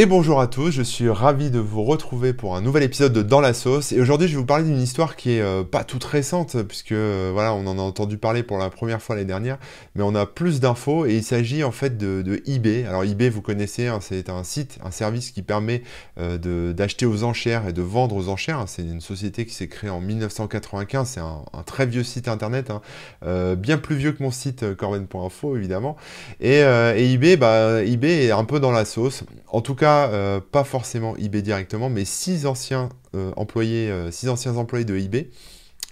Et bonjour à tous, je suis ravi de vous retrouver pour un nouvel épisode de Dans la sauce. Et aujourd'hui, je vais vous parler d'une histoire qui est euh, pas toute récente, puisque euh, voilà, on en a entendu parler pour la première fois l'année dernière, mais on a plus d'infos et il s'agit en fait de, eBay. Alors eBay, vous connaissez, hein, c'est un site, un service qui permet euh, d'acheter aux enchères et de vendre aux enchères. C'est une société qui s'est créée en 1995, c'est un, très vieux site internet, hein. bien plus vieux que mon site corben.info évidemment. Et, eBay, bah, eBay est un peu dans la sauce. En tout cas, euh, pas forcément eBay directement, mais six anciens euh, employés, euh, six anciens employés de eBay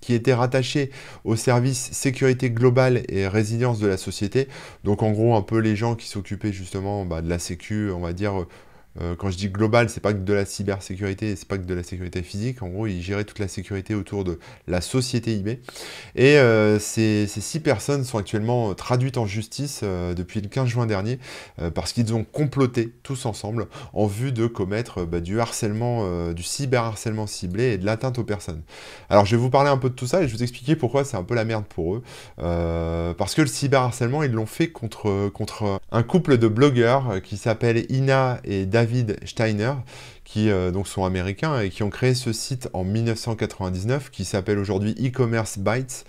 qui étaient rattachés au service sécurité globale et résilience de la société. Donc en gros, un peu les gens qui s'occupaient justement bah, de la sécu, on va dire euh, quand je dis global, c'est pas que de la cybersécurité, c'est pas que de la sécurité physique. En gros, ils géraient toute la sécurité autour de la société eBay. Et euh, ces, six personnes sont actuellement traduites en justice euh, depuis le 15 juin dernier parce qu'ils ont comploté tous ensemble en vue de commettre bah, du harcèlement, du cyberharcèlement ciblé et de l'atteinte aux personnes. Alors, je vais vous parler un peu de tout ça et je vais vous expliquer pourquoi c'est un peu la merde pour eux. parce que le cyberharcèlement, ils l'ont fait contre, contre un couple de blogueurs qui s'appellent Ina et David David Steiner, qui euh, donc sont américains et qui ont créé ce site en 1999 qui s'appelle aujourd'hui e-commerce bytes,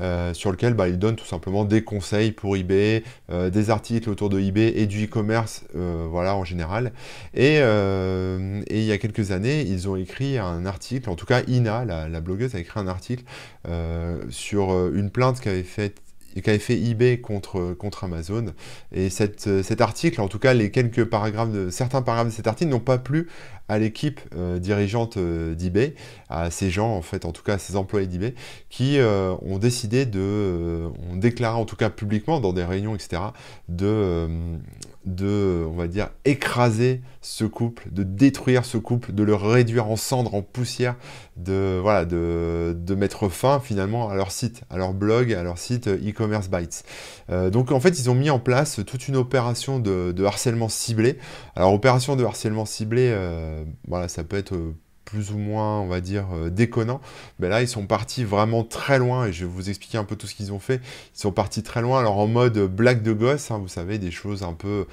euh, sur lequel bah, ils donnent tout simplement des conseils pour eBay, euh, des articles autour de eBay et du e-commerce, voilà en général. Et, il y a quelques années, ils ont écrit un article, en tout cas Ina, la, la blogueuse, a écrit un article sur une plainte qu'avait faite qu'avait fait eBay contre, contre Amazon. Et cette, cet article, en tout cas les quelques paragraphes de certains paragraphes de cet article n'ont pas plu à l'équipe euh, dirigeante euh, d'eBay, à ces gens en fait, en tout cas à ces employés d'eBay, qui euh, ont décidé de, ont déclaré en tout cas publiquement dans des réunions etc, de de, on va dire, écraser ce couple, de détruire ce couple, de le réduire en cendres, en poussière, de, voilà, de, de mettre fin finalement à leur site, à leur blog, à leur site euh, e-commerce bytes. Euh, donc en fait, ils ont mis en place toute une opération de, harcèlement ciblé. Alors opération de harcèlement ciblé, euh, voilà, ça peut être plus ou moins, on va dire, euh, déconnant. Mais là, ils sont partis vraiment très loin, et je vais vous expliquer un peu tout ce qu'ils ont fait. Ils sont partis très loin, alors en mode blague de gosse, hein, vous savez, des choses un peu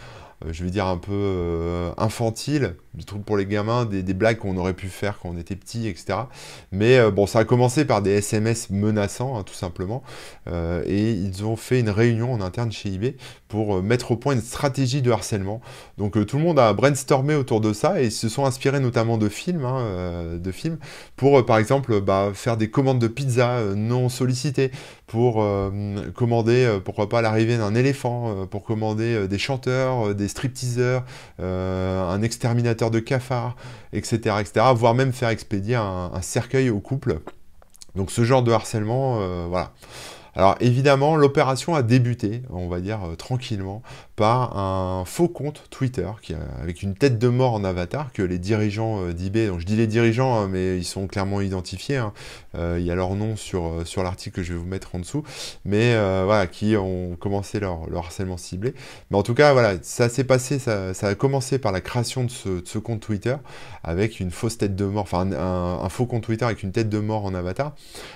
je vais dire un peu euh, infantile, du truc pour les gamins, des, blagues qu'on aurait pu faire quand on était petit, etc. Mais euh, bon, ça a commencé par des SMS menaçants, hein, tout simplement, et ils ont fait une réunion en interne chez eBay pour mettre au point une stratégie de harcèlement. Donc tout le monde a brainstormé autour de ça et se sont inspirés notamment de films, hein, de films, pour par exemple bah, faire des commandes de pizza non sollicitées, pour commander, pourquoi pas, l'arrivée d'un éléphant, pour commander des chanteurs, des stripteaseurs, euh, un exterminateur de cafards, etc., etc., voire même faire expédier un, cercueil au couple. Donc ce genre de harcèlement, euh, voilà. Alors évidemment, l'opération a débuté, on va dire euh, tranquillement, par un faux compte Twitter qui avec une tête de mort en avatar que les dirigeants euh, d'eBay, donc je dis les dirigeants, hein, mais ils sont clairement identifiés, hein, euh, il y a leur nom sur, sur l'article que je vais vous mettre en dessous, mais voilà, qui ont commencé leur, harcèlement ciblé. Mais en tout cas, voilà, ça s'est passé, ça, a commencé par la création de ce, compte Twitter avec une fausse tête de mort, enfin un, faux compte Twitter avec une tête de mort en avatar.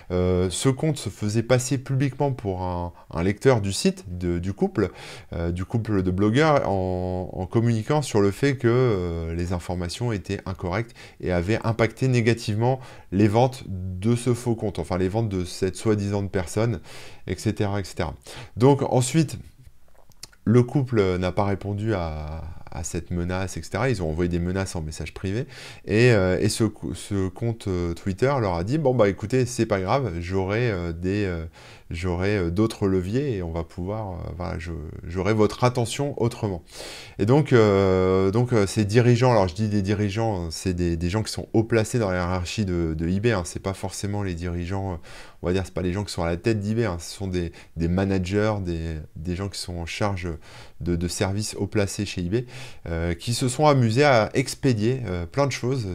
ce compte se faisait passer public pour un, lecteur du site du couple, euh, du couple de blogueurs, en, communiquant sur le fait que euh, les informations étaient incorrectes et avaient impacté négativement les ventes de ce faux compte, enfin les ventes de cette soi-disant personne, etc., etc. Donc ensuite, le couple n'a pas répondu à, cette menace, etc. Ils ont envoyé des menaces en message privé. Et, euh, ce, compte Twitter leur a dit, bon bah écoutez, c'est pas grave, j'aurai euh, d'autres leviers et on va pouvoir, euh, j'aurai votre attention autrement. Et donc, euh, ces dirigeants, alors je dis des dirigeants, c'est des, gens qui sont haut placés dans la hiérarchie de, de eBay, hein, c'est pas forcément les dirigeants, on va dire, c'est pas les gens qui sont à la tête d'eBay, hein, ce sont des, managers, des, gens qui sont en charge de, services haut placés chez eBay, qui se sont amusés à expédier plein de choses.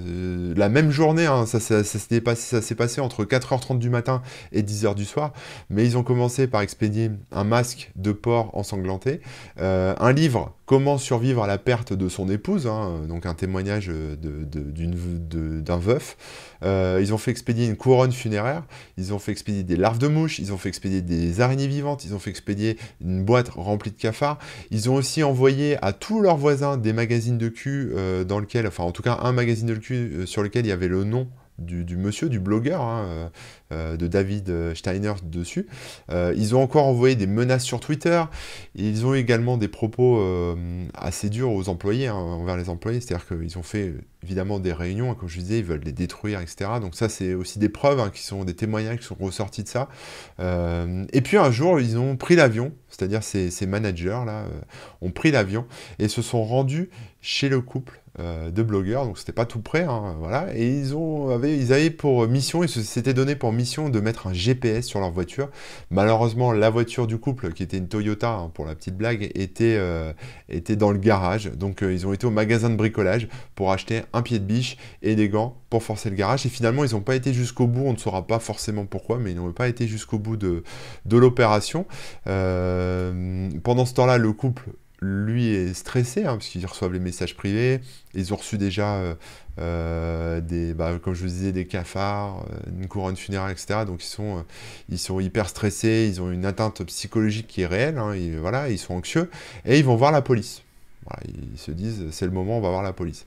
la même journée, hein, ça, s'est passé, passé, entre 4h30 du matin et 10h du soir, mais ils ont commencé par expédier un masque de porc ensanglanté, euh, un livre comment survivre à la perte de son épouse, hein, donc un témoignage d'un veuf. Euh, ils ont fait expédier une couronne funéraire, ils ont fait expédier des larves de mouches, ils ont fait expédier des araignées vivantes, ils ont fait expédier une boîte remplie de cafards. Ils ont aussi envoyé à tous leurs voisins des magazines de cul euh, dans lequel, enfin en tout cas un magazine de cul euh, sur lequel il y avait le nom du, monsieur, du blogueur, hein, euh, euh, de David Steiner dessus. Euh, ils ont encore envoyé des menaces sur Twitter. Ils ont également des propos assez durs aux employés, hein, envers les employés. C'est-à-dire qu'ils ont fait évidemment des réunions, hein, comme je disais, ils veulent les détruire, etc. Donc ça, c'est aussi des preuves, qui sont des témoignages qui sont ressortis de ça. et puis un jour, ils ont pris l'avion, c'est-à-dire ces, ces managers-là ont pris l'avion et se sont rendus chez le couple euh, de blogueurs, donc c'était pas tout près, hein, voilà, et ils, ont, avaient, ils avaient pour mission, ils s'étaient donné pour mission de mettre un GPS sur leur voiture. Malheureusement, la voiture du couple, qui était une Toyota, hein, pour la petite blague, était, euh, était dans le garage, donc euh, ils ont été au magasin de bricolage pour acheter un pied de biche et des gants pour forcer le garage, et finalement ils n'ont pas été jusqu'au bout, on ne saura pas forcément pourquoi, mais ils n'ont pas été jusqu'au bout de, de l'opération. pendant ce temps-là, le couple lui est stressé, hein, parce qu'ils reçoivent les messages privés. Ils ont reçu déjà, euh, euh, des, bah, comme je vous disais, des cafards, euh, une couronne funéraire, etc. Donc ils sont, hyper stressés, ils ont une atteinte psychologique qui est réelle, hein, voilà, ils sont anxieux, et ils vont voir la police. ils se disent, c'est le moment, on va voir la police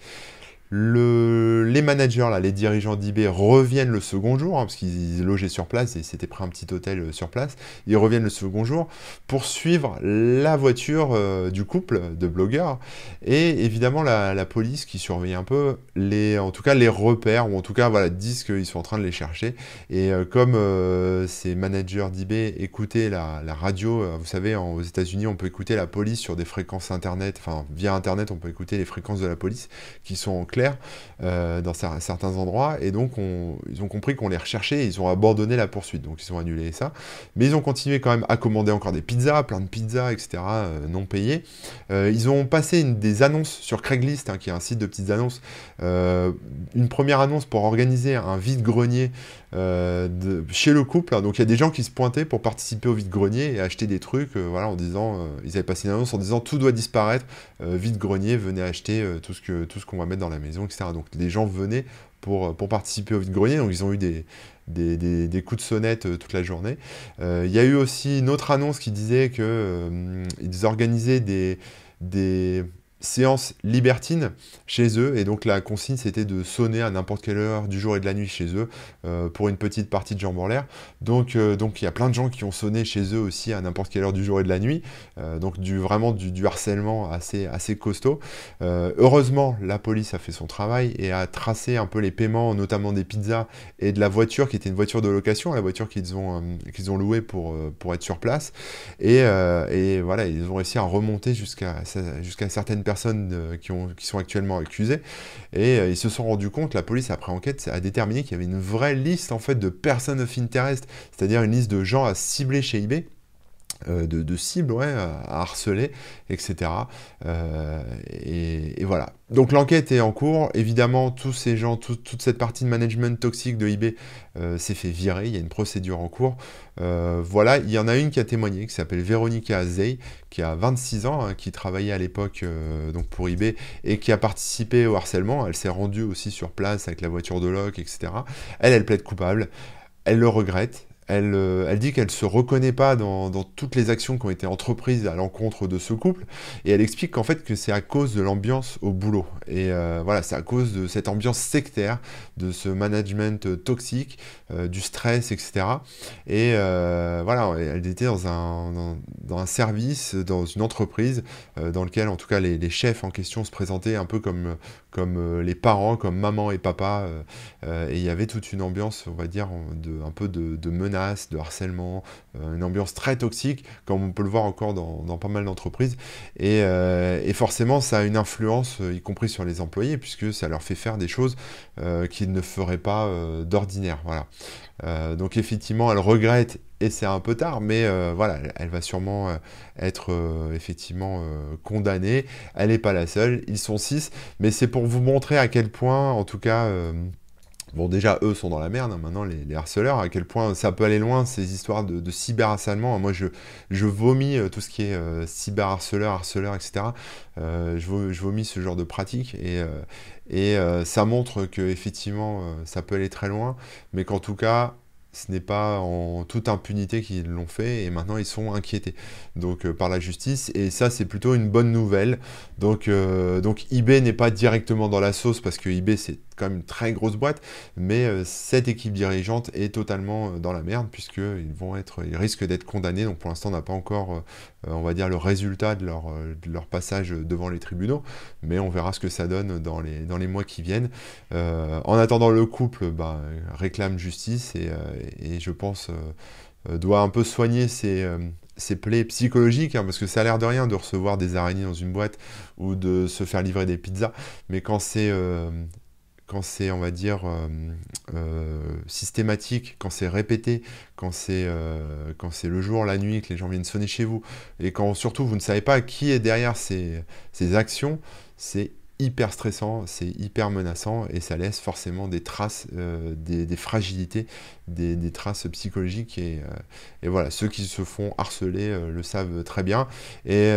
les managers, là, les dirigeants d'eBay reviennent le second jour, hein, parce qu'ils logeaient sur place et s'étaient pris un petit hôtel euh, sur place. Ils reviennent le second jour pour suivre la voiture euh, du couple de blogueurs. Et évidemment, la, police qui surveille un peu, les, en tout cas les repères, ou en tout cas voilà, disent qu'ils sont en train de les chercher. Et euh, comme ces managers d'eBay écoutaient la, radio, vous savez, aux États-Unis, on peut écouter la police sur des fréquences internet, enfin via internet, on peut écouter les fréquences de la police qui sont en clair euh, dans certains endroits, et donc ils ont compris qu'on les recherchait, et ils ont abandonné la poursuite, donc ils ont annulé ça. Mais ils ont continué quand même à commander encore des pizzas, plein de pizzas, etc., euh, non payées. Euh, ils ont passé une, des annonces sur Craigslist, hein, qui est un site de petites annonces, une première annonce pour organiser un vide-grenier chez le couple. Donc il y a des gens qui se pointaient pour participer au vide-grenier et acheter des trucs, voilà, en disant, ils avaient passé une annonce en disant tout doit disparaître, vide-grenier, venez acheter tout ce que tout ce qu'on va mettre dans la maison, etc. Donc les gens venaient pour, pour participer au vide-grenier, donc ils ont eu des, des, des, coups de sonnette euh, toute la journée. Euh, il y a eu aussi une autre annonce qui disait qu'ils euh, organisaient des séance libertine chez eux. Et donc la consigne, c'était de sonner à n'importe quelle heure du jour et de la nuit chez eux euh, pour une petite partie de jambes en l'air. Donc euh, donc il y a plein de gens qui ont sonné chez eux aussi à n'importe quelle heure du jour et de la nuit. Euh, donc du, vraiment du, harcèlement assez, assez costaud. heureusement, la police a fait son travail et a tracé un peu les paiements, notamment des pizzas et de la voiture qui était une voiture de location, la voiture qu'ils ont, qu'ils ont louée pour, pour être sur place. Et, et voilà, ils ont réussi à remonter jusqu'à jusqu'à certaines personnes euh, qui, sont actuellement accusées. Et euh, ils se sont rendus compte, la police après enquête a déterminé qu'il y avait une vraie liste en fait de personnes of interest, c'est-à-dire une liste de gens à cibler chez eBay. Euh, de, cibles à harceler, etc. et, voilà. Donc l'enquête est en cours. Évidemment, tous ces gens, toute cette partie de management toxique de eBay s'est fait virer. Il y a une procédure en cours. Euh, voilà, il y en a une qui a témoigné, qui s'appelle Véronica Zey, qui a 26 ans, hein, qui travaillait à l'époque euh, donc pour eBay et qui a participé au harcèlement. Elle s'est rendue aussi sur place avec la voiture de loc, etc. Elle, elle plaide coupable. Elle le regrette. Euh, elle, dit qu'elle ne se reconnaît pas dans, toutes les actions qui ont été entreprises à l'encontre de ce couple, et elle explique qu'en fait c'est à cause de l'ambiance au boulot. Et euh, voilà, c'est à cause de cette ambiance sectaire, de ce management toxique, euh, du stress, etc. Et voilà, elle était dans un, service, dans une entreprise, dans lequel en tout cas les, chefs en question se présentaient un peu comme, les parents, comme maman et papa, et il y avait toute une ambiance, on va dire, un peu de, de menace de harcèlement, euh, une ambiance très toxique, comme on peut le voir encore dans, pas mal d'entreprises. Euh, et, forcément, ça a une influence, euh, y compris sur les employés, puisque ça leur fait faire des choses qu'ils ne feraient pas d'ordinaire. Voilà. donc effectivement, elle regrette et c'est un peu tard, mais voilà, elle va sûrement être effectivement condamnée. Elle n'est pas la seule, ils sont six, mais c'est pour vous montrer à quel point, en tout cas, Bon, déjà, eux sont dans la merde, hein, maintenant, les, harceleurs, à quel point ça peut aller loin, ces histoires de, de cyberharcèlement. Moi, je, vomis tout ce qui est cyberharceleur, harceleur, etc. je, je, vomis ce genre de pratique et, et ça montre que effectivement ça peut aller très loin, mais qu'en tout cas, ce n'est pas en toute impunité qu'ils l'ont fait et maintenant ils sont inquiétés donc euh, par la justice et ça c'est plutôt une bonne nouvelle donc euh, eBay n'est pas directement dans la sauce parce que eBay c'est quand même une très grosse boîte, mais euh, cette équipe dirigeante est totalement euh, dans la merde puisqu'ils vont être, ils risquent d'être condamnés. Donc pour l'instant, on n'a pas encore, euh, on va dire, le résultat de leur, passage devant les tribunaux, mais on verra ce que ça donne dans les, dans les mois qui viennent. en attendant, le couple bah, réclame justice et, et je pense doit un peu soigner ses, ses plaies psychologiques, hein, parce que ça a l'air de rien de recevoir des araignées dans une boîte ou de se faire livrer des pizzas, mais quand c'est quand c'est, on va dire, euh, euh, systématique, quand c'est répété, quand c'est euh, quand c'est le jour, la nuit, que les gens viennent sonner chez vous, et quand surtout vous ne savez pas qui est derrière ces, ces actions, c'est hyper stressant, c'est hyper menaçant et ça laisse forcément des traces, des, fragilités, des, traces psychologiques et, et, voilà, ceux qui se font harceler le savent très bien. Et,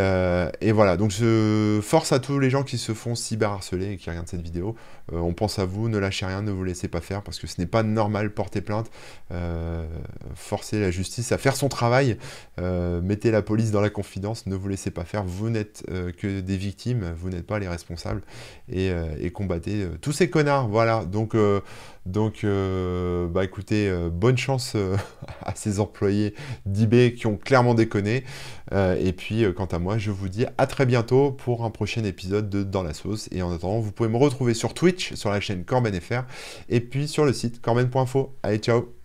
et, voilà, donc je force à tous les gens qui se font cyber-harceler et qui regardent cette vidéo, euh, on pense à vous, ne lâchez rien, ne vous laissez pas faire, parce que ce n'est pas normal porter plainte, euh, forcer la justice à faire son travail, euh, mettez la police dans la confidence, ne vous laissez pas faire, vous n'êtes que des victimes, vous n'êtes pas les responsables, et, combattez tous ces connards, voilà, donc... Donc, bah écoutez, bonne chance à ces employés d'eBay qui ont clairement déconné. et puis, quant à moi, je vous dis à très bientôt pour un prochain épisode de Dans la sauce. Et en attendant, vous pouvez me retrouver sur Twitch sur la chaîne Corben et puis sur le site corben.info. Allez, ciao